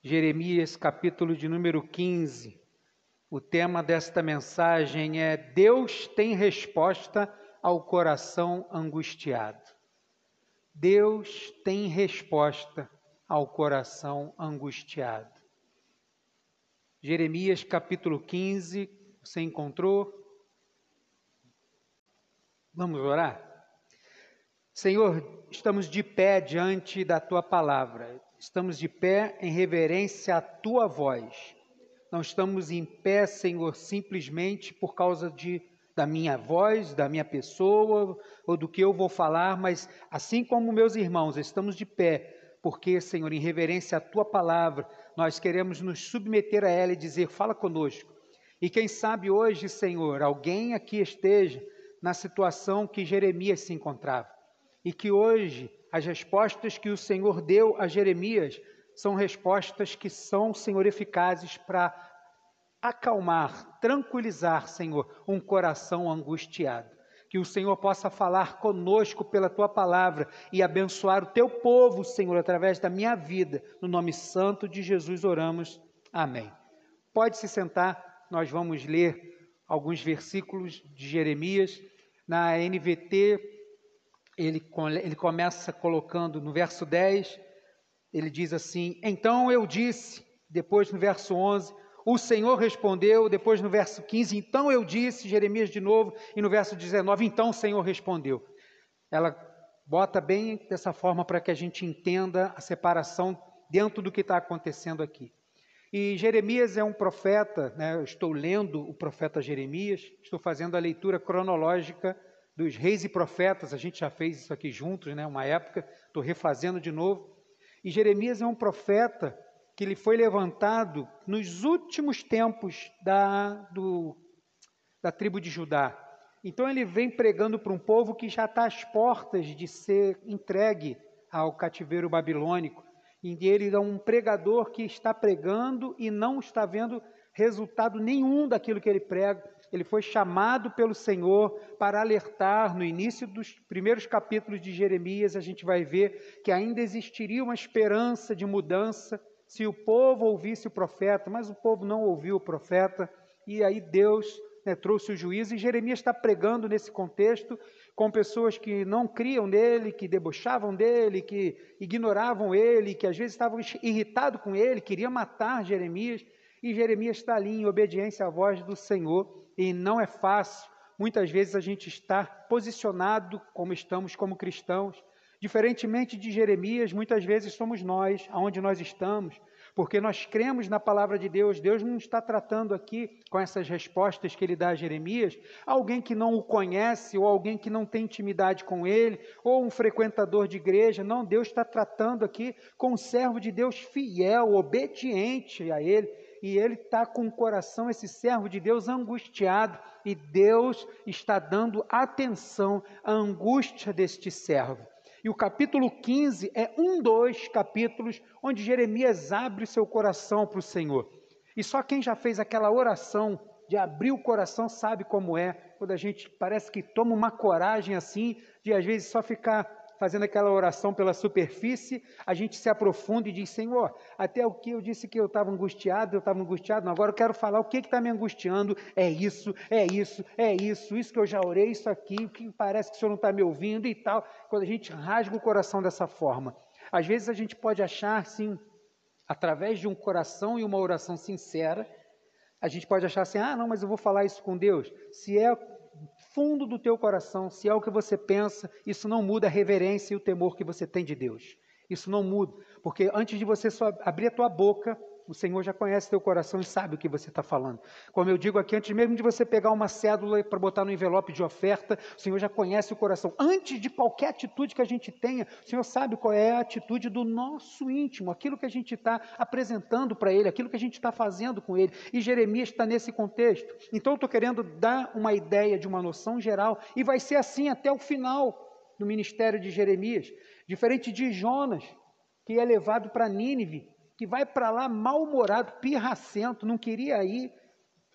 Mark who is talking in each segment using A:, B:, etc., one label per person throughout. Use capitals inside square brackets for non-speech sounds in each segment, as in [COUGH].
A: Jeremias, capítulo de número 15. O tema desta mensagem é Deus tem resposta ao coração angustiado. Deus tem resposta ao coração angustiado. Jeremias capítulo 15, você encontrou? Vamos orar? Senhor, estamos de pé diante da tua palavra, estamos de pé em reverência à tua voz. Não estamos em pé, Senhor, simplesmente por causa de da minha voz, da minha pessoa ou do que eu vou falar, mas assim como meus irmãos, estamos de pé, porque, Senhor, em reverência à tua palavra, nós queremos nos submeter a ela e dizer: fala conosco. E quem sabe hoje, Senhor, alguém aqui esteja na situação que Jeremias se encontrava e que hoje as respostas que o Senhor deu a Jeremias são respostas que são, Senhor, eficazes para acalmar, tranquilizar, Senhor, um coração angustiado. Que o Senhor possa falar conosco pela tua palavra e abençoar o teu povo, Senhor, através da minha vida. No nome santo de Jesus oramos. Amém. Pode se sentar, nós vamos ler alguns versículos de Jeremias. Na NVT, ele, ele começa colocando no verso 10, ele diz assim: Então eu disse, depois no verso 11, o Senhor respondeu, depois no verso 15, então eu disse, Jeremias de novo, e no verso 19, então o Senhor respondeu. Ela bota bem dessa forma para que a gente entenda a separação dentro do que está acontecendo aqui. E Jeremias é um profeta, né? eu estou lendo o profeta Jeremias, estou fazendo a leitura cronológica dos reis e profetas, a gente já fez isso aqui juntos, né? uma época, estou refazendo de novo. E Jeremias é um profeta que ele foi levantado nos últimos tempos da, do, da tribo de Judá. Então ele vem pregando para um povo que já está às portas de ser entregue ao cativeiro babilônico. E ele é um pregador que está pregando e não está vendo resultado nenhum daquilo que ele prega. Ele foi chamado pelo Senhor para alertar. No início dos primeiros capítulos de Jeremias, a gente vai ver que ainda existiria uma esperança de mudança se o povo ouvisse o profeta, mas o povo não ouviu o profeta, e aí Deus né, trouxe o juízo, e Jeremias está pregando nesse contexto com pessoas que não criam nele, que debochavam dele, que ignoravam ele, que às vezes estavam irritados com ele, queriam matar Jeremias, e Jeremias está ali em obediência à voz do Senhor, e não é fácil, muitas vezes a gente está posicionado como estamos como cristãos, Diferentemente de Jeremias, muitas vezes somos nós, aonde nós estamos, porque nós cremos na palavra de Deus. Deus não está tratando aqui com essas respostas que ele dá a Jeremias, alguém que não o conhece, ou alguém que não tem intimidade com ele, ou um frequentador de igreja. Não, Deus está tratando aqui com um servo de Deus fiel, obediente a ele. E ele está com o coração, esse servo de Deus, angustiado, e Deus está dando atenção à angústia deste servo. E o capítulo 15 é um dos capítulos onde Jeremias abre seu coração para o Senhor. E só quem já fez aquela oração de abrir o coração sabe como é, quando a gente parece que toma uma coragem assim, de às vezes só ficar fazendo aquela oração pela superfície, a gente se aprofunda e diz: Senhor, até o que eu disse que eu estava angustiado, eu estava angustiado, não, agora eu quero falar o que está me angustiando, é isso, é isso, é isso, isso que eu já orei, isso aqui, o que parece que o Senhor não está me ouvindo e tal. Quando a gente rasga o coração dessa forma, às vezes a gente pode achar, sim, através de um coração e uma oração sincera, a gente pode achar assim: ah, não, mas eu vou falar isso com Deus. Se é fundo do teu coração, se é o que você pensa, isso não muda a reverência e o temor que você tem de Deus. Isso não muda, porque antes de você abrir a tua boca, o Senhor já conhece teu coração e sabe o que você está falando. Como eu digo aqui, antes mesmo de você pegar uma cédula para botar no envelope de oferta, o Senhor já conhece o coração. Antes de qualquer atitude que a gente tenha, o Senhor sabe qual é a atitude do nosso íntimo, aquilo que a gente está apresentando para Ele, aquilo que a gente está fazendo com Ele. E Jeremias está nesse contexto. Então eu estou querendo dar uma ideia de uma noção geral, e vai ser assim até o final do ministério de Jeremias. Diferente de Jonas, que é levado para Nínive que vai para lá mal-humorado, pirracento, não queria ir,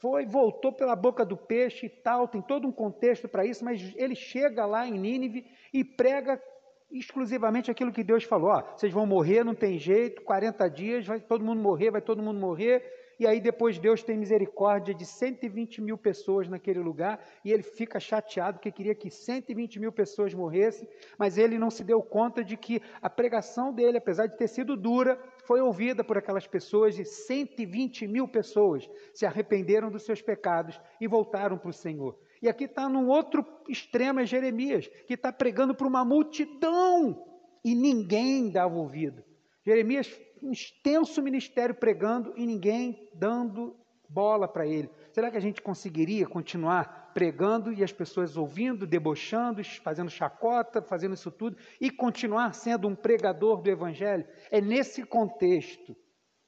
A: foi, voltou pela boca do peixe e tal, tem todo um contexto para isso, mas ele chega lá em Nínive e prega exclusivamente aquilo que Deus falou: ó, vocês vão morrer, não tem jeito, 40 dias, vai todo mundo morrer, vai todo mundo morrer. E aí depois Deus tem misericórdia de 120 mil pessoas naquele lugar e ele fica chateado porque queria que 120 mil pessoas morressem, mas ele não se deu conta de que a pregação dele, apesar de ter sido dura, foi ouvida por aquelas pessoas e 120 mil pessoas se arrependeram dos seus pecados e voltaram para o Senhor. E aqui está num outro extremo, é Jeremias, que está pregando para uma multidão e ninguém dava ouvido. Jeremias, um extenso ministério pregando e ninguém dando bola para ele. Será que a gente conseguiria continuar pregando e as pessoas ouvindo, debochando, fazendo chacota, fazendo isso tudo e continuar sendo um pregador do Evangelho? É nesse contexto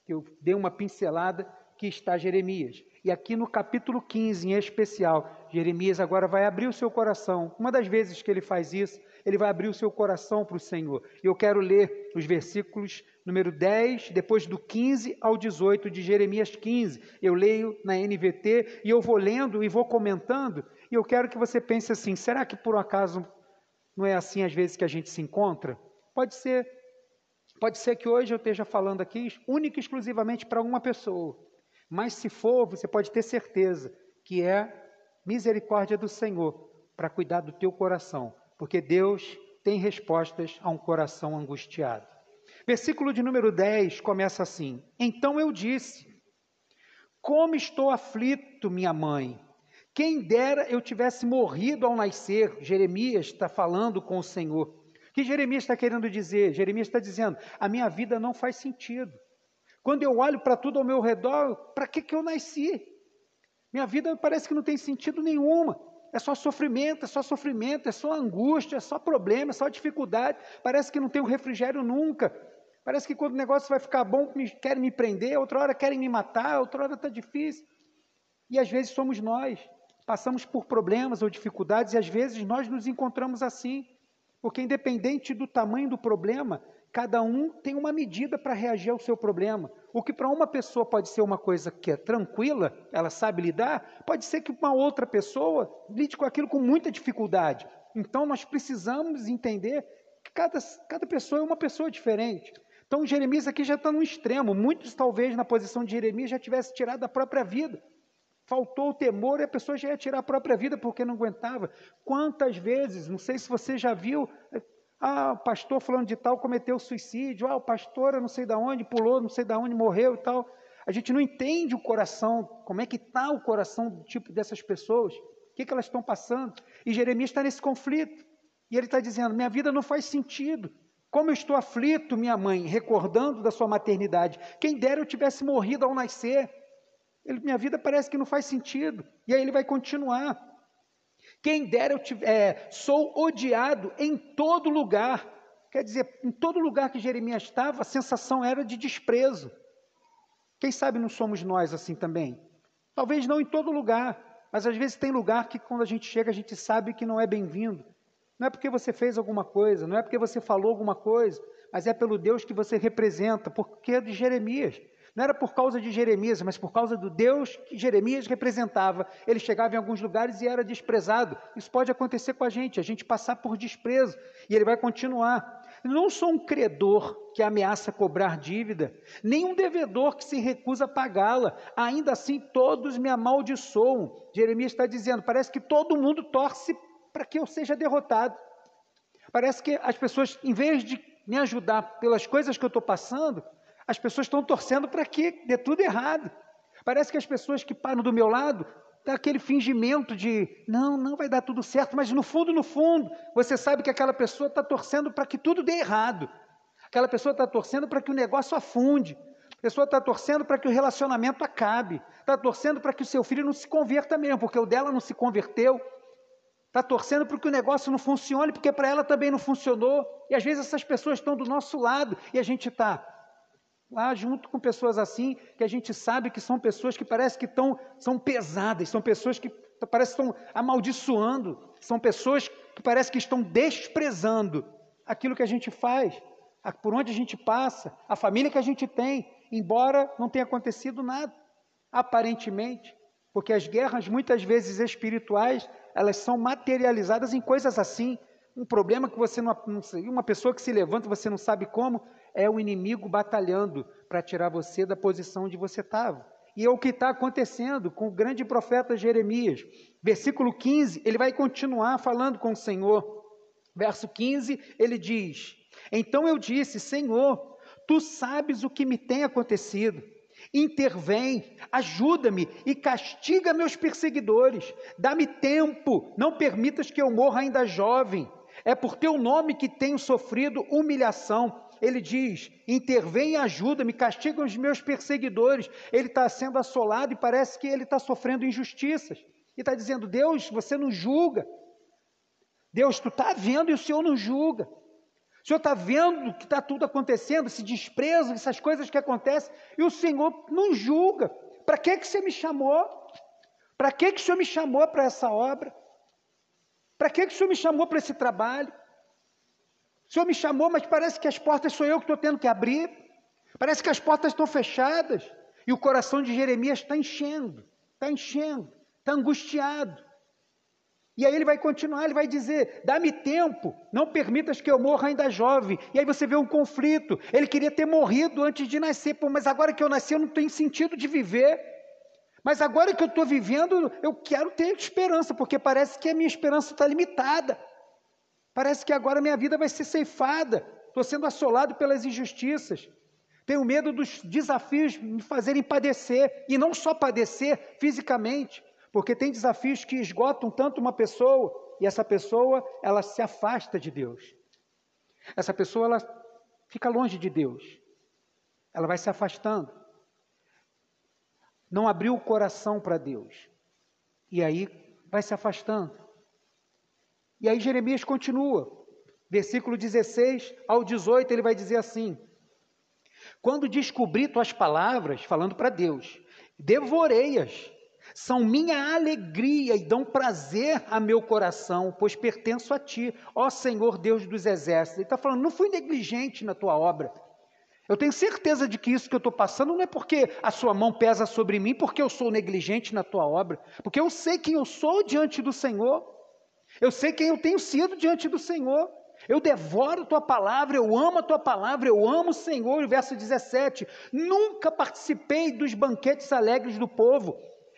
A: que eu dei uma pincelada que está Jeremias. E aqui no capítulo 15, em especial, Jeremias agora vai abrir o seu coração. Uma das vezes que ele faz isso, ele vai abrir o seu coração para o Senhor. E eu quero ler os versículos número 10, depois do 15 ao 18 de Jeremias 15. Eu leio na NVT e eu vou lendo e vou comentando. E eu quero que você pense assim: será que por um acaso não é assim às vezes que a gente se encontra? Pode ser. Pode ser que hoje eu esteja falando aqui única e exclusivamente para uma pessoa. Mas se for, você pode ter certeza que é misericórdia do Senhor para cuidar do teu coração, porque Deus tem respostas a um coração angustiado. Versículo de número 10 começa assim: Então eu disse: Como estou aflito, minha mãe. Quem dera eu tivesse morrido ao nascer. Jeremias está falando com o Senhor. O que Jeremias está querendo dizer? Jeremias está dizendo: A minha vida não faz sentido. Quando eu olho para tudo ao meu redor, para que, que eu nasci? Minha vida parece que não tem sentido nenhuma. É só sofrimento, é só sofrimento, é só angústia, é só problema, é só dificuldade. Parece que não tem um refrigério nunca. Parece que quando o negócio vai ficar bom, querem me prender, outra hora querem me matar, outra hora está difícil. E às vezes somos nós. Passamos por problemas ou dificuldades e às vezes nós nos encontramos assim. Porque independente do tamanho do problema, Cada um tem uma medida para reagir ao seu problema. O que para uma pessoa pode ser uma coisa que é tranquila, ela sabe lidar, pode ser que uma outra pessoa lide com aquilo com muita dificuldade. Então nós precisamos entender que cada, cada pessoa é uma pessoa diferente. Então Jeremias aqui já está no extremo. Muitos, talvez, na posição de Jeremias, já tivessem tirado a própria vida. Faltou o temor e a pessoa já ia tirar a própria vida porque não aguentava. Quantas vezes, não sei se você já viu, ah, o pastor falando de tal cometeu suicídio. Ah, o pastor não sei de onde pulou, não sei de onde morreu e tal. A gente não entende o coração, como é que está o coração do tipo dessas pessoas, o que, que elas estão passando. E Jeremias está nesse conflito. E ele está dizendo: minha vida não faz sentido. Como eu estou aflito, minha mãe, recordando da sua maternidade. Quem dera eu tivesse morrido ao nascer. Ele, minha vida parece que não faz sentido. E aí ele vai continuar. Quem dera eu tiver, é, sou odiado em todo lugar. Quer dizer, em todo lugar que Jeremias estava, a sensação era de desprezo. Quem sabe não somos nós assim também? Talvez não em todo lugar, mas às vezes tem lugar que quando a gente chega a gente sabe que não é bem-vindo. Não é porque você fez alguma coisa, não é porque você falou alguma coisa, mas é pelo Deus que você representa, porque é de Jeremias. Não era por causa de Jeremias, mas por causa do Deus que Jeremias representava. Ele chegava em alguns lugares e era desprezado. Isso pode acontecer com a gente, a gente passar por desprezo. E ele vai continuar. Não sou um credor que ameaça cobrar dívida, nem um devedor que se recusa a pagá-la. Ainda assim, todos me amaldiçoam. Jeremias está dizendo: parece que todo mundo torce para que eu seja derrotado. Parece que as pessoas, em vez de me ajudar pelas coisas que eu estou passando, as pessoas estão torcendo para que dê tudo errado. Parece que as pessoas que param do meu lado dá aquele fingimento de não, não vai dar tudo certo, mas no fundo, no fundo, você sabe que aquela pessoa está torcendo para que tudo dê errado. Aquela pessoa está torcendo para que o negócio afunde. A pessoa está torcendo para que o relacionamento acabe. Está torcendo para que o seu filho não se converta mesmo, porque o dela não se converteu. Está torcendo para que o negócio não funcione, porque para ela também não funcionou. E às vezes essas pessoas estão do nosso lado e a gente está lá junto com pessoas assim, que a gente sabe que são pessoas que parece que estão, são pesadas, são pessoas que parece que estão amaldiçoando, são pessoas que parece que estão desprezando aquilo que a gente faz, por onde a gente passa, a família que a gente tem, embora não tenha acontecido nada, aparentemente, porque as guerras muitas vezes espirituais, elas são materializadas em coisas assim, um problema que você não, uma pessoa que se levanta, você não sabe como, é o inimigo batalhando para tirar você da posição onde você estava. E é o que está acontecendo com o grande profeta Jeremias. Versículo 15, ele vai continuar falando com o Senhor. Verso 15, ele diz: Então eu disse, Senhor, tu sabes o que me tem acontecido. Intervém, ajuda-me e castiga meus perseguidores. Dá-me tempo, não permitas que eu morra ainda jovem. É por teu nome que tenho sofrido humilhação. Ele diz: intervém e ajuda-me, castiga os meus perseguidores. Ele está sendo assolado e parece que ele está sofrendo injustiças. E está dizendo: Deus, você não julga. Deus, tu está vendo e o Senhor não julga. O Senhor está vendo que está tudo acontecendo, esse desprezo, essas coisas que acontecem, e o Senhor não julga. Para que, que você me chamou? Para que, que o Senhor me chamou para essa obra? Para que, que o Senhor me chamou para esse trabalho? O Senhor me chamou, mas parece que as portas sou eu que estou tendo que abrir. Parece que as portas estão fechadas. E o coração de Jeremias está enchendo, está enchendo, está angustiado. E aí ele vai continuar, ele vai dizer: dá-me tempo, não permitas que eu morra ainda jovem. E aí você vê um conflito. Ele queria ter morrido antes de nascer, Pô, mas agora que eu nasci eu não tenho sentido de viver. Mas agora que eu estou vivendo, eu quero ter esperança, porque parece que a minha esperança está limitada. Parece que agora minha vida vai ser ceifada. Estou sendo assolado pelas injustiças. Tenho medo dos desafios me fazerem padecer, e não só padecer fisicamente, porque tem desafios que esgotam tanto uma pessoa e essa pessoa, ela se afasta de Deus. Essa pessoa, ela fica longe de Deus. Ela vai se afastando. Não abriu o coração para Deus. E aí vai se afastando. E aí Jeremias continua. Versículo 16 ao 18, ele vai dizer assim: Quando descobri tuas palavras, falando para Deus, devorei-as são minha alegria e dão prazer a meu coração, pois pertenço a ti, ó Senhor Deus dos exércitos. Ele está falando, não fui negligente na tua obra. Eu tenho certeza de que isso que eu estou passando não é porque a sua mão pesa sobre mim, porque eu sou negligente na tua obra, porque eu sei quem eu sou diante do Senhor, eu sei quem eu tenho sido diante do Senhor. Eu devoro a tua palavra, eu amo a tua palavra, eu amo o Senhor. Verso 17: Nunca participei dos banquetes alegres do povo,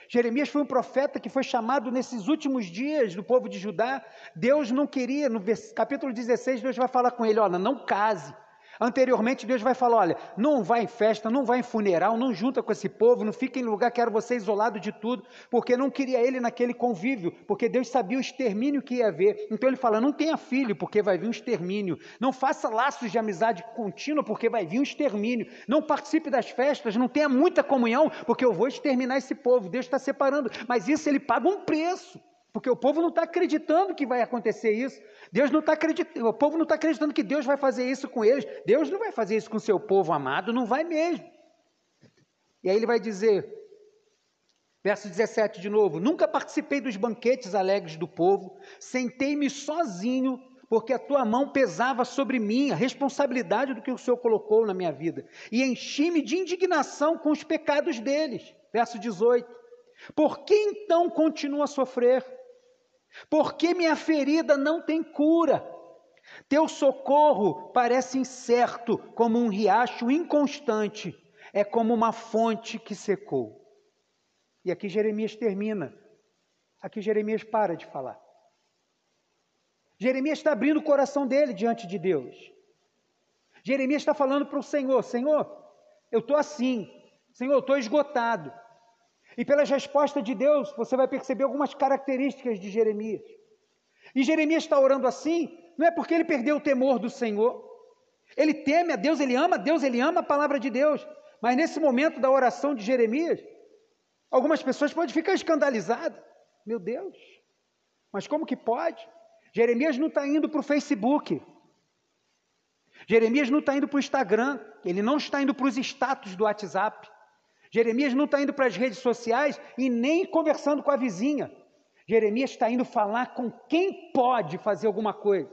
A: Jeremias foi um profeta que foi chamado nesses últimos dias do povo de Judá. Deus não queria, no capítulo 16, Deus vai falar com ele: olha, não case. Anteriormente, Deus vai falar: olha, não vai em festa, não vai em funeral, não junta com esse povo, não fica em lugar, quero você isolado de tudo, porque não queria ele naquele convívio, porque Deus sabia o extermínio que ia haver. Então ele fala: não tenha filho, porque vai vir um extermínio. Não faça laços de amizade contínua, porque vai vir um extermínio. Não participe das festas, não tenha muita comunhão, porque eu vou exterminar esse povo. Deus está separando, mas isso ele paga um preço. Porque o povo não está acreditando que vai acontecer isso. Deus não está acreditando, o povo não está acreditando que Deus vai fazer isso com eles. Deus não vai fazer isso com o seu povo amado, não vai mesmo. E aí ele vai dizer, verso 17 de novo: Nunca participei dos banquetes alegres do povo, sentei-me sozinho, porque a tua mão pesava sobre mim, a responsabilidade do que o Senhor colocou na minha vida, e enchi-me de indignação com os pecados deles. Verso 18: Por que então continuo a sofrer? Porque minha ferida não tem cura. Teu socorro parece incerto, como um riacho inconstante, é como uma fonte que secou. E aqui Jeremias termina. Aqui Jeremias para de falar. Jeremias está abrindo o coração dele diante de Deus. Jeremias está falando para o Senhor: Senhor, eu estou assim. Senhor, eu estou esgotado. E pelas respostas de Deus, você vai perceber algumas características de Jeremias. E Jeremias está orando assim, não é porque ele perdeu o temor do Senhor. Ele teme a Deus, ele ama a Deus, ele ama a palavra de Deus. Mas nesse momento da oração de Jeremias, algumas pessoas podem ficar escandalizadas. Meu Deus, mas como que pode? Jeremias não está indo para o Facebook. Jeremias não está indo para o Instagram. Ele não está indo para os status do WhatsApp. Jeremias não está indo para as redes sociais e nem conversando com a vizinha. Jeremias está indo falar com quem pode fazer alguma coisa.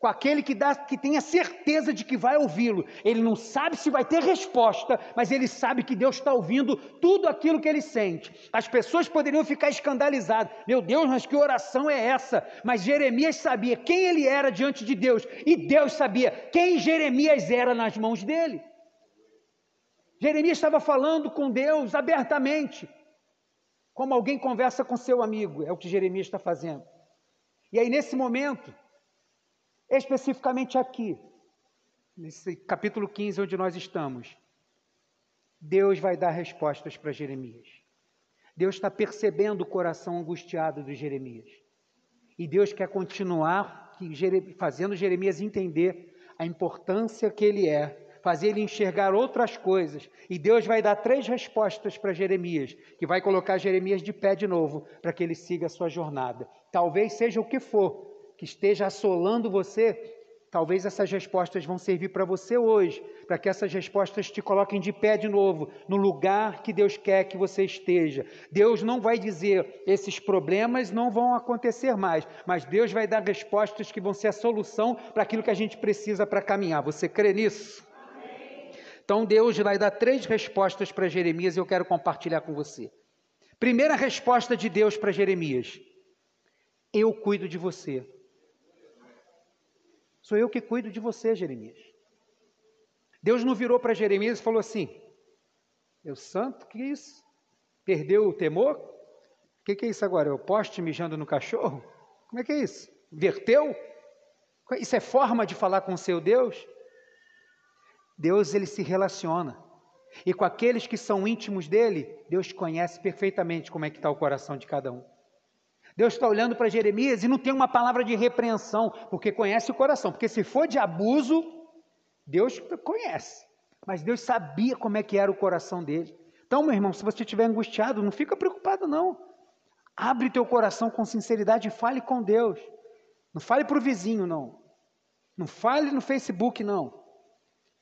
A: com aquele que, dá, que tem a certeza de que vai ouvi-lo. Ele não sabe se vai ter resposta, mas ele sabe que Deus está ouvindo tudo aquilo que ele sente. As pessoas poderiam ficar escandalizadas: meu Deus, mas que oração é essa? Mas Jeremias sabia quem ele era diante de Deus, e Deus sabia quem Jeremias era nas mãos dele. Jeremias estava falando com Deus abertamente, como alguém conversa com seu amigo, é o que Jeremias está fazendo. E aí, nesse momento, especificamente aqui, nesse capítulo 15 onde nós estamos, Deus vai dar respostas para Jeremias. Deus está percebendo o coração angustiado de Jeremias. E Deus quer continuar fazendo Jeremias entender a importância que ele é, fazer ele enxergar outras coisas. E Deus vai dar três respostas para Jeremias, que vai colocar Jeremias de pé de novo, para que ele siga a sua jornada. Talvez seja o que for, que esteja assolando você, talvez essas respostas vão servir para você hoje, para que essas respostas te coloquem de pé de novo, no lugar que Deus quer que você esteja. Deus não vai dizer esses problemas não vão acontecer mais, mas Deus vai dar respostas que vão ser a solução para aquilo que a gente precisa para caminhar. Você crê nisso? Então Deus vai dar três respostas para Jeremias e eu quero compartilhar com você. Primeira resposta de Deus para Jeremias: Eu cuido de você. Sou eu que cuido de você, Jeremias. Deus não virou para Jeremias e falou assim: Meu santo, que é isso? Perdeu o temor? O que, que é isso agora? O poste mijando no cachorro? Como é que é isso? Verteu? Isso é forma de falar com o seu Deus? Deus ele se relaciona. E com aqueles que são íntimos dele, Deus conhece perfeitamente como é que está o coração de cada um. Deus está olhando para Jeremias e não tem uma palavra de repreensão, porque conhece o coração. Porque se for de abuso, Deus conhece. Mas Deus sabia como é que era o coração dele. Então, meu irmão, se você estiver angustiado, não fica preocupado, não. Abre teu coração com sinceridade e fale com Deus. Não fale para o vizinho, não. Não fale no Facebook, não.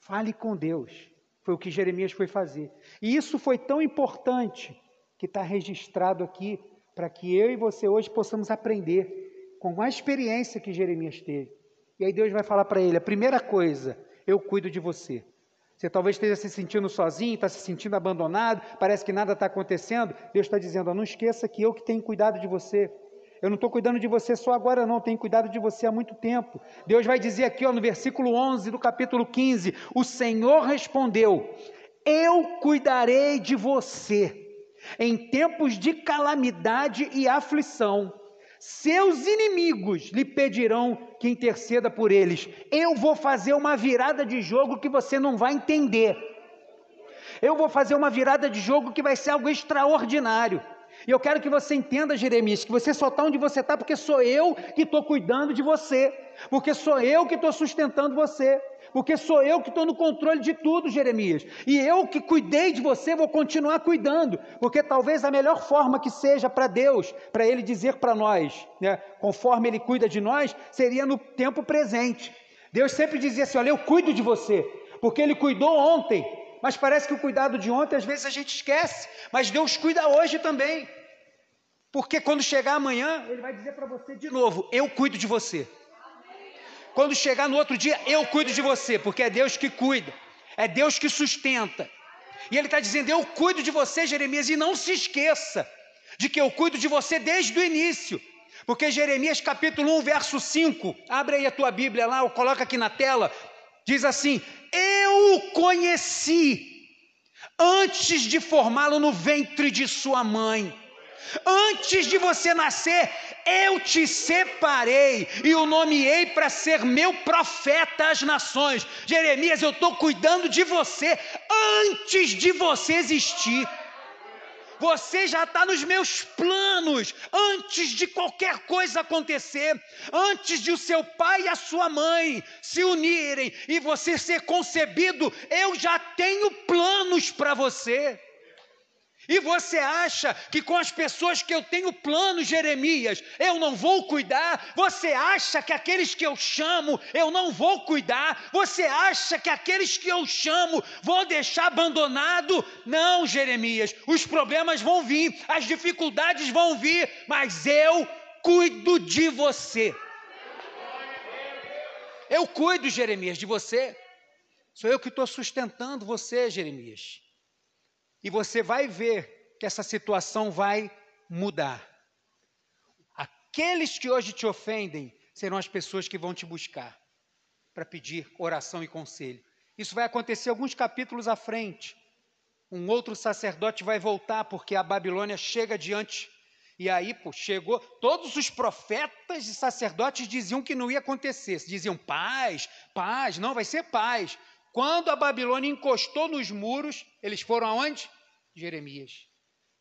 A: Fale com Deus. Foi o que Jeremias foi fazer. E isso foi tão importante que está registrado aqui para que eu e você hoje possamos aprender com a experiência que Jeremias teve. E aí Deus vai falar para ele: a primeira coisa, eu cuido de você. Você talvez esteja se sentindo sozinho, está se sentindo abandonado, parece que nada está acontecendo. Deus está dizendo: não esqueça que eu que tenho cuidado de você. Eu não estou cuidando de você só agora, não, tenho cuidado de você há muito tempo. Deus vai dizer aqui ó, no versículo 11 do capítulo 15: O Senhor respondeu: Eu cuidarei de você em tempos de calamidade e aflição, seus inimigos lhe pedirão que interceda por eles. Eu vou fazer uma virada de jogo que você não vai entender. Eu vou fazer uma virada de jogo que vai ser algo extraordinário. E eu quero que você entenda, Jeremias, que você só está onde você está porque sou eu que estou cuidando de você, porque sou eu que estou sustentando você. Porque sou eu que estou no controle de tudo, Jeremias. E eu que cuidei de você, vou continuar cuidando, porque talvez a melhor forma que seja para Deus, para Ele dizer para nós, né, conforme Ele cuida de nós, seria no tempo presente. Deus sempre dizia assim: Olha, eu cuido de você, porque Ele cuidou ontem, mas parece que o cuidado de ontem às vezes a gente esquece, mas Deus cuida hoje também. Porque quando chegar amanhã, Ele vai dizer para você de novo: Eu cuido de você. Quando chegar no outro dia, eu cuido de você, porque é Deus que cuida, é Deus que sustenta. E Ele está dizendo: Eu cuido de você, Jeremias, e não se esqueça de que eu cuido de você desde o início. Porque Jeremias capítulo 1, verso 5, abre aí a tua Bíblia lá, ou coloca aqui na tela, diz assim: Eu o conheci antes de formá-lo no ventre de sua mãe. Antes de você nascer, eu te separei e o nomeei para ser meu profeta às nações. Jeremias, eu estou cuidando de você antes de você existir. Você já está nos meus planos antes de qualquer coisa acontecer, antes de o seu pai e a sua mãe se unirem e você ser concebido, eu já tenho planos para você. E você acha que com as pessoas que eu tenho plano, Jeremias, eu não vou cuidar? Você acha que aqueles que eu chamo eu não vou cuidar? Você acha que aqueles que eu chamo vou deixar abandonado? Não, Jeremias, os problemas vão vir, as dificuldades vão vir, mas eu cuido de você. Eu cuido, Jeremias, de você. Sou eu que estou sustentando você, Jeremias. E você vai ver que essa situação vai mudar. Aqueles que hoje te ofendem serão as pessoas que vão te buscar para pedir oração e conselho. Isso vai acontecer alguns capítulos à frente. Um outro sacerdote vai voltar porque a Babilônia chega diante. E aí, pô, chegou. Todos os profetas e sacerdotes diziam que não ia acontecer. Diziam paz, paz, não, vai ser paz. Quando a Babilônia encostou nos muros, eles foram aonde? Jeremias.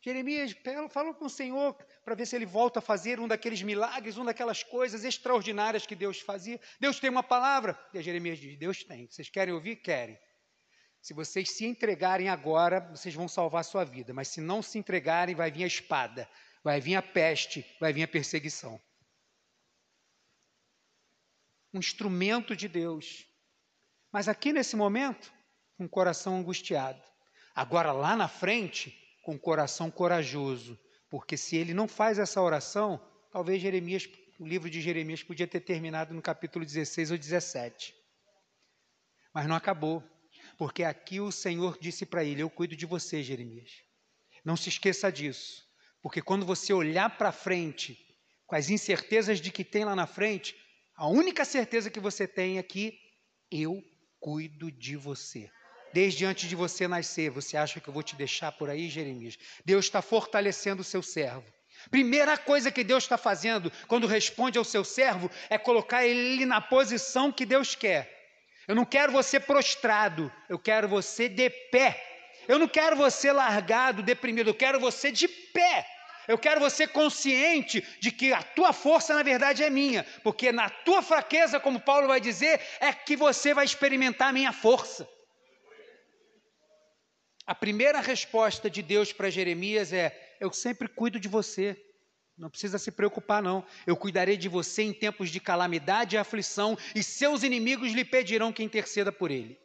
A: Jeremias falou com o Senhor para ver se ele volta a fazer um daqueles milagres, uma daquelas coisas extraordinárias que Deus fazia. Deus tem uma palavra. E Jeremias diz: Deus tem. Vocês querem ouvir? Querem. Se vocês se entregarem agora, vocês vão salvar a sua vida. Mas se não se entregarem, vai vir a espada, vai vir a peste, vai vir a perseguição. Um instrumento de Deus. Mas aqui nesse momento, com o coração angustiado. Agora lá na frente, com o coração corajoso, porque se ele não faz essa oração, talvez Jeremias, o livro de Jeremias podia ter terminado no capítulo 16 ou 17. Mas não acabou, porque aqui o Senhor disse para ele: Eu cuido de você, Jeremias. Não se esqueça disso, porque quando você olhar para frente, com as incertezas de que tem lá na frente, a única certeza que você tem é que eu cuido de você desde antes de você nascer. Você acha que eu vou te deixar por aí, Jeremias? Deus está fortalecendo o seu servo. Primeira coisa que Deus está fazendo quando responde ao seu servo é colocar ele na posição que Deus quer. Eu não quero você prostrado, eu quero você de pé. Eu não quero você largado, deprimido, eu quero você de pé. Eu quero você consciente de que a tua força, na verdade, é minha, porque na tua fraqueza, como Paulo vai dizer, é que você vai experimentar a minha força. A primeira resposta de Deus para Jeremias é: Eu sempre cuido de você. Não precisa se preocupar, não. Eu cuidarei de você em tempos de calamidade e aflição, e seus inimigos lhe pedirão que interceda por ele.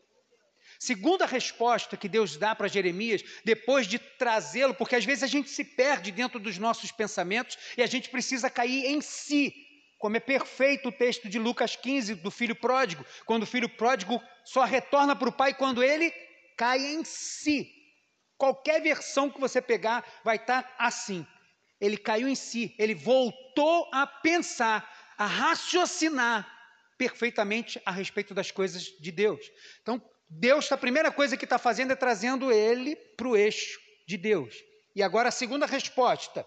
A: Segunda resposta que Deus dá para Jeremias, depois de trazê-lo, porque às vezes a gente se perde dentro dos nossos pensamentos e a gente precisa cair em si, como é perfeito o texto de Lucas 15 do filho pródigo, quando o filho pródigo só retorna para o pai quando ele cai em si. Qualquer versão que você pegar vai estar tá assim. Ele caiu em si, ele voltou a pensar, a raciocinar perfeitamente a respeito das coisas de Deus. Então, Deus, a primeira coisa que está fazendo é trazendo ele para o eixo de Deus. E agora a segunda resposta.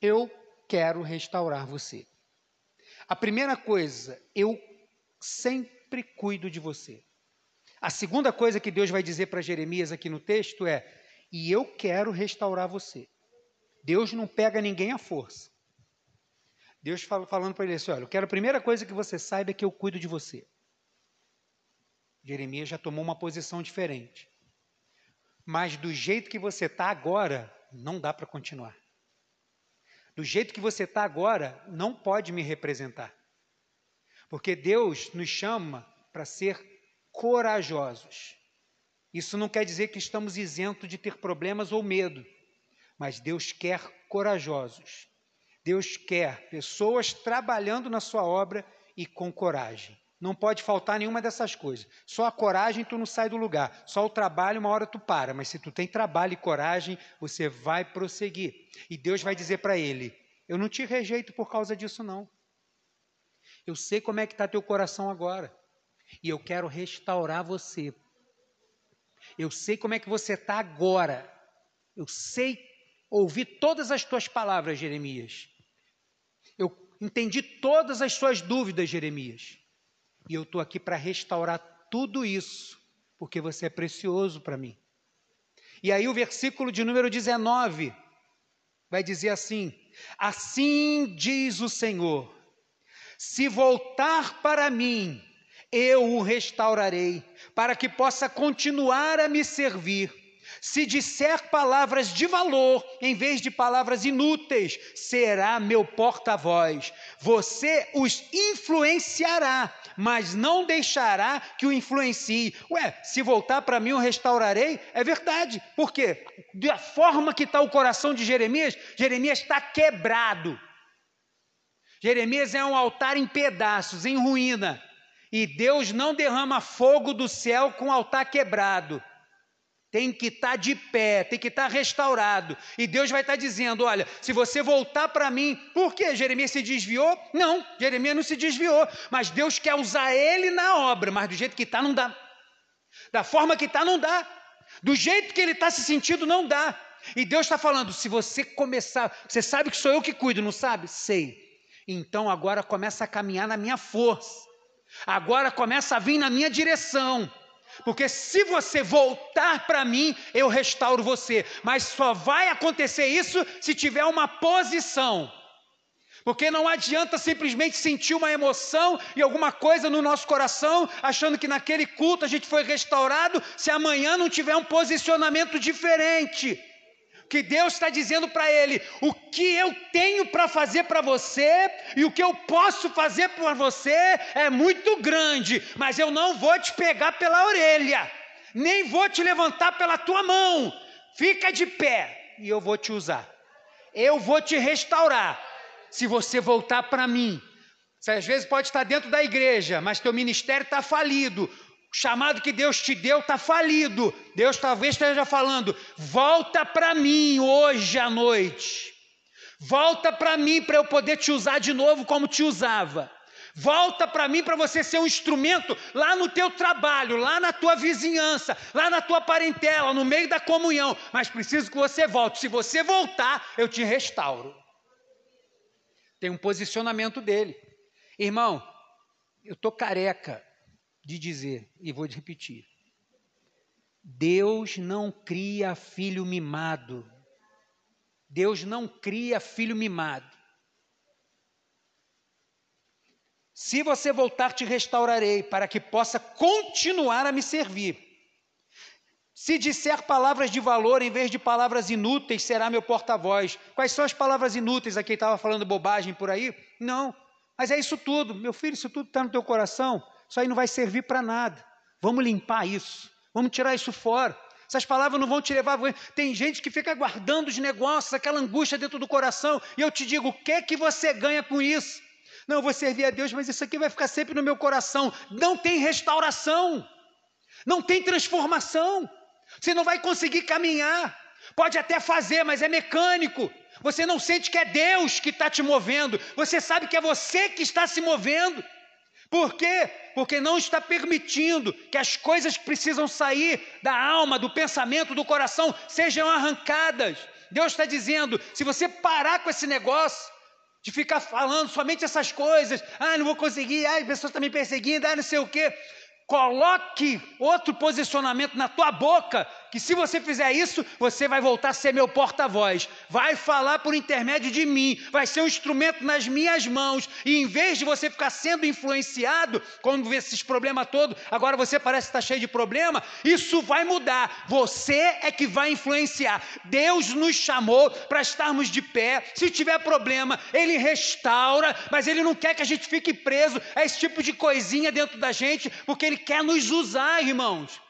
A: Eu quero restaurar você. A primeira coisa, eu sempre cuido de você. A segunda coisa que Deus vai dizer para Jeremias aqui no texto é: E eu quero restaurar você. Deus não pega ninguém à força. Deus fala, falando para ele assim: Olha, eu quero a primeira coisa que você saiba é que eu cuido de você. Jeremias já tomou uma posição diferente. Mas do jeito que você está agora, não dá para continuar. Do jeito que você está agora, não pode me representar. Porque Deus nos chama para ser corajosos. Isso não quer dizer que estamos isentos de ter problemas ou medo, mas Deus quer corajosos. Deus quer pessoas trabalhando na sua obra e com coragem. Não pode faltar nenhuma dessas coisas. Só a coragem tu não sai do lugar. Só o trabalho uma hora tu para, mas se tu tem trabalho e coragem, você vai prosseguir. E Deus vai dizer para ele: "Eu não te rejeito por causa disso não. Eu sei como é que está teu coração agora. E eu quero restaurar você. Eu sei como é que você está agora. Eu sei ouvir todas as tuas palavras, Jeremias. Eu entendi todas as suas dúvidas, Jeremias. E eu estou aqui para restaurar tudo isso, porque você é precioso para mim. E aí o versículo de número 19 vai dizer assim: Assim diz o Senhor: se voltar para mim eu o restaurarei, para que possa continuar a me servir. Se disser palavras de valor em vez de palavras inúteis, será meu porta-voz. Você os influenciará, mas não deixará que o influencie. Ué, se voltar para mim, eu restaurarei? É verdade, porque da forma que está o coração de Jeremias, Jeremias está quebrado. Jeremias é um altar em pedaços, em ruína. E Deus não derrama fogo do céu com altar quebrado. Tem que estar tá de pé, tem que estar tá restaurado. E Deus vai estar tá dizendo: olha, se você voltar para mim, por que Jeremias se desviou? Não, Jeremias não se desviou. Mas Deus quer usar ele na obra, mas do jeito que está, não dá. Da forma que está, não dá. Do jeito que ele está se sentindo, não dá. E Deus está falando: se você começar, você sabe que sou eu que cuido, não sabe? Sei. Então agora começa a caminhar na minha força. Agora começa a vir na minha direção. Porque se você voltar para mim, eu restauro você. Mas só vai acontecer isso se tiver uma posição. Porque não adianta simplesmente sentir uma emoção e alguma coisa no nosso coração, achando que naquele culto a gente foi restaurado, se amanhã não tiver um posicionamento diferente que Deus está dizendo para ele: o que eu tenho para fazer para você e o que eu posso fazer para você é muito grande, mas eu não vou te pegar pela orelha, nem vou te levantar pela tua mão. Fica de pé e eu vou te usar. Eu vou te restaurar se você voltar para mim. Você às vezes pode estar dentro da igreja, mas teu ministério está falido. O chamado que Deus te deu está falido. Deus talvez esteja falando: volta para mim hoje à noite. Volta para mim para eu poder te usar de novo como te usava. Volta para mim para você ser um instrumento lá no teu trabalho, lá na tua vizinhança, lá na tua parentela, no meio da comunhão. Mas preciso que você volte. Se você voltar, eu te restauro. Tem um posicionamento dele. Irmão, eu estou careca de dizer, e vou repetir: Deus não cria filho mimado. Deus não cria filho mimado. Se você voltar, te restaurarei, para que possa continuar a me servir. Se disser palavras de valor em vez de palavras inúteis, será meu porta-voz. Quais são as palavras inúteis? Aqui estava falando bobagem por aí? Não, mas é isso tudo. Meu filho, isso tudo está no teu coração. Isso aí não vai servir para nada. Vamos limpar isso. Vamos tirar isso fora. Essas palavras não vão te levar. Tem gente que fica guardando os negócios, aquela angústia dentro do coração. E eu te digo: o que é que você ganha com isso? Não, eu vou servir a Deus, mas isso aqui vai ficar sempre no meu coração. Não tem restauração. Não tem transformação. Você não vai conseguir caminhar. Pode até fazer, mas é mecânico. Você não sente que é Deus que está te movendo. Você sabe que é você que está se movendo. Por quê? Porque não está permitindo que as coisas que precisam sair da alma, do pensamento, do coração sejam arrancadas. Deus está dizendo: se você parar com esse negócio, de ficar falando somente essas coisas, ah, não vou conseguir, ah, as pessoas estão me perseguindo, ah, não sei o quê. Coloque outro posicionamento na tua boca que se você fizer isso, você vai voltar a ser meu porta-voz, vai falar por intermédio de mim, vai ser um instrumento nas minhas mãos, e em vez de você ficar sendo influenciado, quando vê esses problemas todos, agora você parece estar cheio de problema, isso vai mudar, você é que vai influenciar. Deus nos chamou para estarmos de pé, se tiver problema, Ele restaura, mas Ele não quer que a gente fique preso a esse tipo de coisinha dentro da gente, porque Ele quer nos usar, irmãos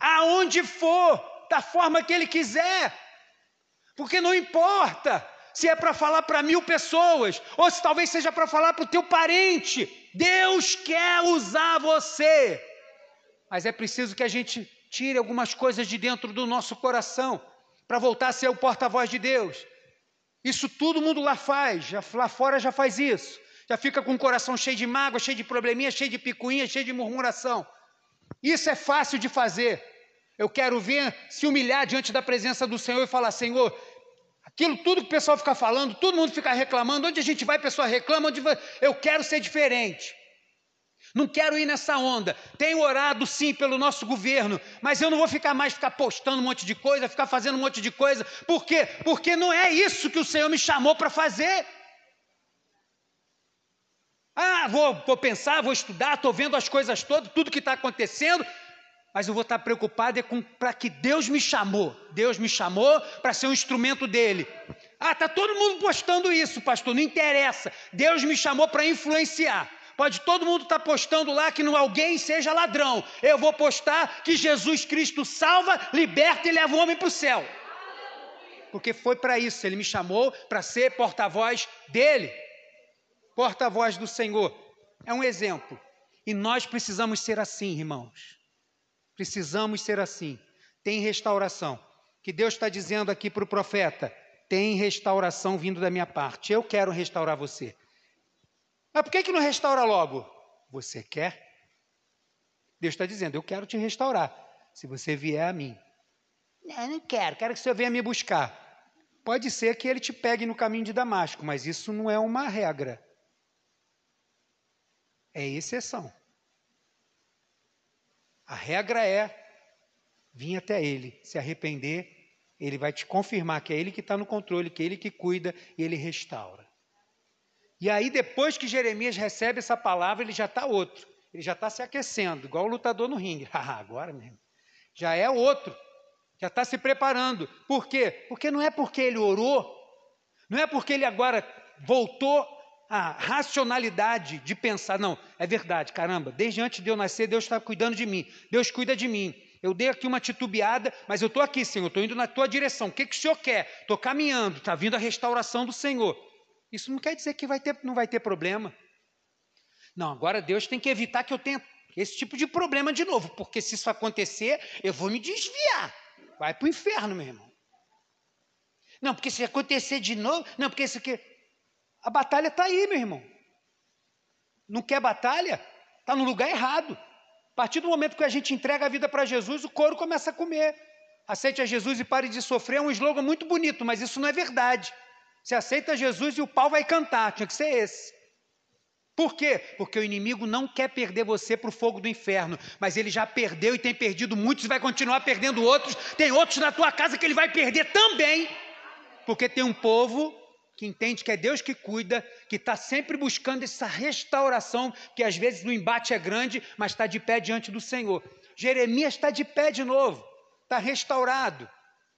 A: aonde for, da forma que Ele quiser, porque não importa se é para falar para mil pessoas, ou se talvez seja para falar para o teu parente, Deus quer usar você, mas é preciso que a gente tire algumas coisas de dentro do nosso coração, para voltar a ser o porta-voz de Deus. Isso todo mundo lá faz, lá fora já faz isso. Já fica com o coração cheio de mágoa, cheio de probleminha, cheio de picuinha, cheio de murmuração. Isso é fácil de fazer. Eu quero ver se humilhar diante da presença do Senhor e falar: Senhor, aquilo tudo que o pessoal fica falando, todo mundo fica reclamando, onde a gente vai, a pessoa reclama, onde vai... eu quero ser diferente. Não quero ir nessa onda. Tenho orado sim pelo nosso governo, mas eu não vou ficar mais ficar postando um monte de coisa, ficar fazendo um monte de coisa. Por quê? Porque não é isso que o Senhor me chamou para fazer. Ah, vou, vou pensar, vou estudar, estou vendo as coisas todas, tudo que está acontecendo, mas eu vou estar preocupado é para que Deus me chamou. Deus me chamou para ser um instrumento dele. Ah, está todo mundo postando isso, pastor, não interessa. Deus me chamou para influenciar. Pode todo mundo estar tá postando lá que não alguém seja ladrão. Eu vou postar que Jesus Cristo salva, liberta e leva o homem para o céu. Porque foi para isso, ele me chamou para ser porta-voz dele. Porta-voz do Senhor. É um exemplo. E nós precisamos ser assim, irmãos. Precisamos ser assim. Tem restauração. Que Deus está dizendo aqui para o profeta: tem restauração vindo da minha parte. Eu quero restaurar você. Mas por que, que não restaura logo? Você quer? Deus está dizendo: eu quero te restaurar. Se você vier a mim. Eu não quero, quero que você venha me buscar. Pode ser que ele te pegue no caminho de Damasco, mas isso não é uma regra. É exceção. A regra é vir até ele, se arrepender, ele vai te confirmar que é ele que está no controle, que é ele que cuida e ele restaura. E aí, depois que Jeremias recebe essa palavra, ele já está outro. Ele já está se aquecendo, igual o lutador no ringue. [LAUGHS] Ah, agora mesmo. Já é outro. Já está se preparando. Por quê? Porque não é porque ele orou, não é porque ele agora voltou à racionalidade de pensar, não, é verdade, caramba, desde antes de eu nascer, Deus está cuidando de mim, Deus cuida de mim. Eu dei aqui uma titubeada, mas eu estou aqui, Senhor, estou indo na tua direção. O que, que o Senhor quer? Estou caminhando, está vindo a restauração do Senhor. Isso não quer dizer que vai ter, não vai ter problema. Não, agora Deus tem que evitar que eu tenha esse tipo de problema de novo, porque se isso acontecer, eu vou me desviar. Vai para o inferno, meu irmão. Não, porque se acontecer de novo, não, porque isso aqui. A batalha está aí, meu irmão. Não quer batalha? Está no lugar errado. A partir do momento que a gente entrega a vida para Jesus, o couro começa a comer. Aceite a Jesus e pare de sofrer é um slogan muito bonito, mas isso não é verdade. Você aceita Jesus e o pau vai cantar, tinha que ser esse. Por quê? Porque o inimigo não quer perder você para o fogo do inferno, mas ele já perdeu e tem perdido muitos e vai continuar perdendo outros. Tem outros na tua casa que ele vai perder também, porque tem um povo que entende que é Deus que cuida, que está sempre buscando essa restauração, que às vezes o embate é grande, mas está de pé diante do Senhor. Jeremias está de pé de novo, está restaurado,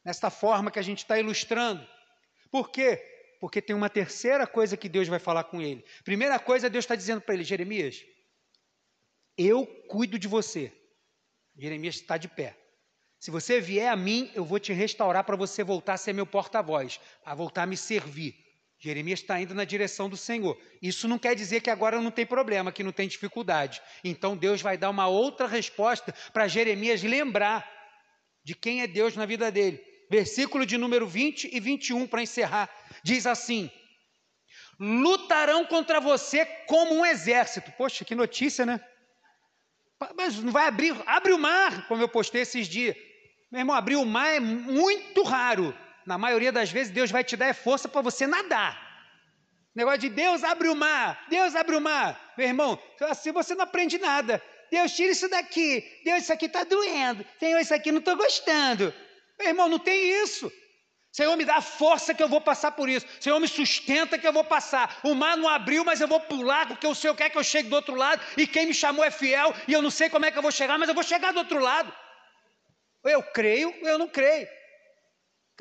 A: nessa forma que a gente está ilustrando. Por quê? porque tem uma terceira coisa que Deus vai falar com ele. Primeira coisa, Deus está dizendo para ele: Jeremias, eu cuido de você. Jeremias está de pé. Se você vier a mim, eu vou te restaurar para você voltar a ser meu porta-voz, a voltar a me servir. Jeremias está indo na direção do Senhor. Isso não quer dizer que agora não tem problema, que não tem dificuldade. Então Deus vai dar uma outra resposta para Jeremias lembrar de quem é Deus na vida dele versículo de número 20 e 21 para encerrar, diz assim: lutarão contra você como um exército. Poxa, que notícia, né? Mas não vai abrir, abre o mar, como eu postei esses dias. Meu irmão, abrir o mar é muito raro. Na maioria das vezes, Deus vai te dar força para você nadar. Negócio de Deus abre o mar, Deus abre o mar. Meu irmão, assim você não aprende nada. Deus, tira isso daqui. Deus, isso aqui está doendo. Senhor, isso aqui não estou gostando. Meu irmão, não tem isso. Senhor, me dá a força que eu vou passar por isso. Senhor, me sustenta que eu vou passar. O mar não abriu, mas eu vou pular, porque o Senhor quer que eu chegue do outro lado. E quem me chamou é fiel. E eu não sei como é que eu vou chegar, mas eu vou chegar do outro lado. Eu creio, eu não creio.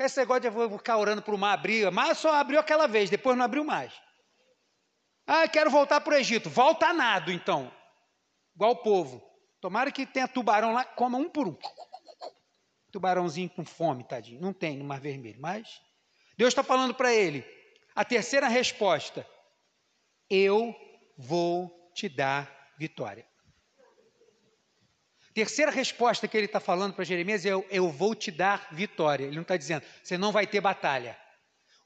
A: Esse negócio de eu vou ficar orando para o mar abrir. O mar só abriu aquela vez, depois não abriu mais. Ah, quero voltar para o Egito. Volta nado, então. Igual o povo. Tomara que tenha tubarão lá, coma um por um tubarãozinho com fome, tadinho. Não tem no Mar Vermelho, mas Deus está falando para ele. A terceira resposta: Eu vou te dar vitória. Terceira resposta que ele está falando para Jeremias é: eu, eu vou te dar vitória. Ele não está dizendo, você não vai ter batalha.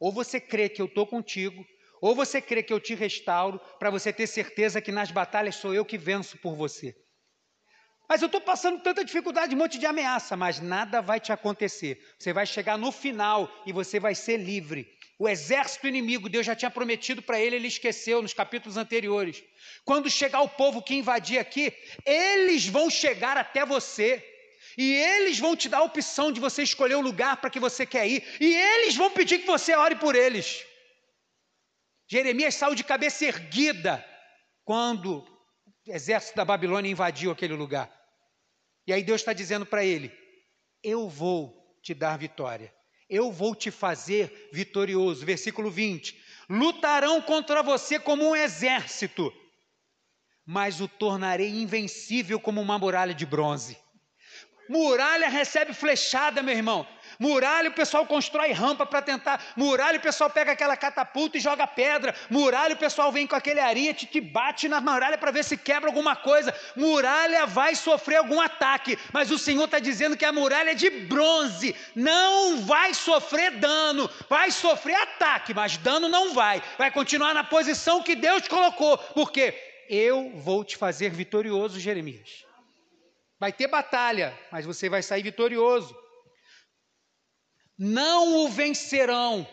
A: Ou você crê que eu estou contigo, ou você crê que eu te restauro, para você ter certeza que nas batalhas sou eu que venço por você. Mas eu estou passando tanta dificuldade, um monte de ameaça, mas nada vai te acontecer. Você vai chegar no final e você vai ser livre. O exército inimigo, Deus já tinha prometido para ele, ele esqueceu nos capítulos anteriores. Quando chegar o povo que invadir aqui, eles vão chegar até você. E eles vão te dar a opção de você escolher o lugar para que você quer ir. E eles vão pedir que você ore por eles. Jeremias saiu de cabeça erguida quando o exército da Babilônia invadiu aquele lugar. E aí Deus está dizendo para ele: Eu vou te dar vitória, eu vou te fazer vitorioso. Versículo 20: Lutarão contra você como um exército, mas o tornarei invencível como uma muralha de bronze. Muralha recebe flechada, meu irmão. Muralha, o pessoal constrói rampa para tentar. Muralha, o pessoal pega aquela catapulta e joga pedra. Muralha, o pessoal vem com aquele ariete que bate na muralha para ver se quebra alguma coisa. Muralha vai sofrer algum ataque, mas o Senhor está dizendo que a muralha é de bronze, não vai sofrer dano, vai sofrer ataque, mas dano não vai. Vai continuar na posição que Deus colocou, porque eu vou te fazer vitorioso, Jeremias. Vai ter batalha, mas você vai sair vitorioso não o vencerão,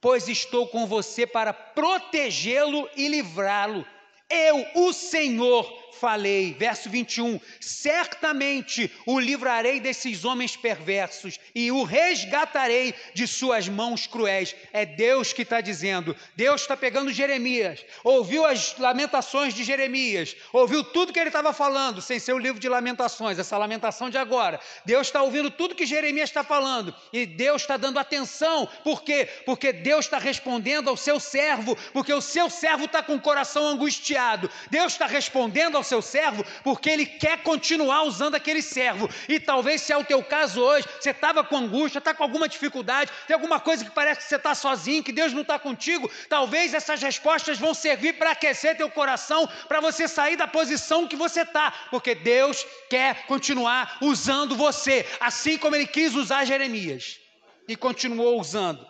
A: pois estou com você para protegê-lo e livrá-lo. Eu, o Senhor, falei. Verso 21: Certamente o livrarei desses homens perversos e o resgatarei de suas mãos cruéis. É Deus que está dizendo. Deus está pegando Jeremias, ouviu as lamentações de Jeremias, ouviu tudo que ele estava falando, sem ser o livro de lamentações, essa lamentação de agora. Deus está ouvindo tudo que Jeremias está falando e Deus está dando atenção. Por quê? Porque Deus está respondendo ao seu servo, porque o seu servo está com o coração angustiado. Deus está respondendo ao seu servo, porque ele quer continuar usando aquele servo. E talvez, se é o teu caso hoje, você estava com angústia, está com alguma dificuldade, tem alguma coisa que parece que você está sozinho, que Deus não está contigo, talvez essas respostas vão servir para aquecer teu coração, para você sair da posição que você está, porque Deus quer continuar usando você, assim como ele quis usar Jeremias e continuou usando.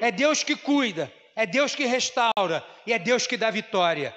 A: É Deus que cuida, é Deus que restaura e é Deus que dá vitória.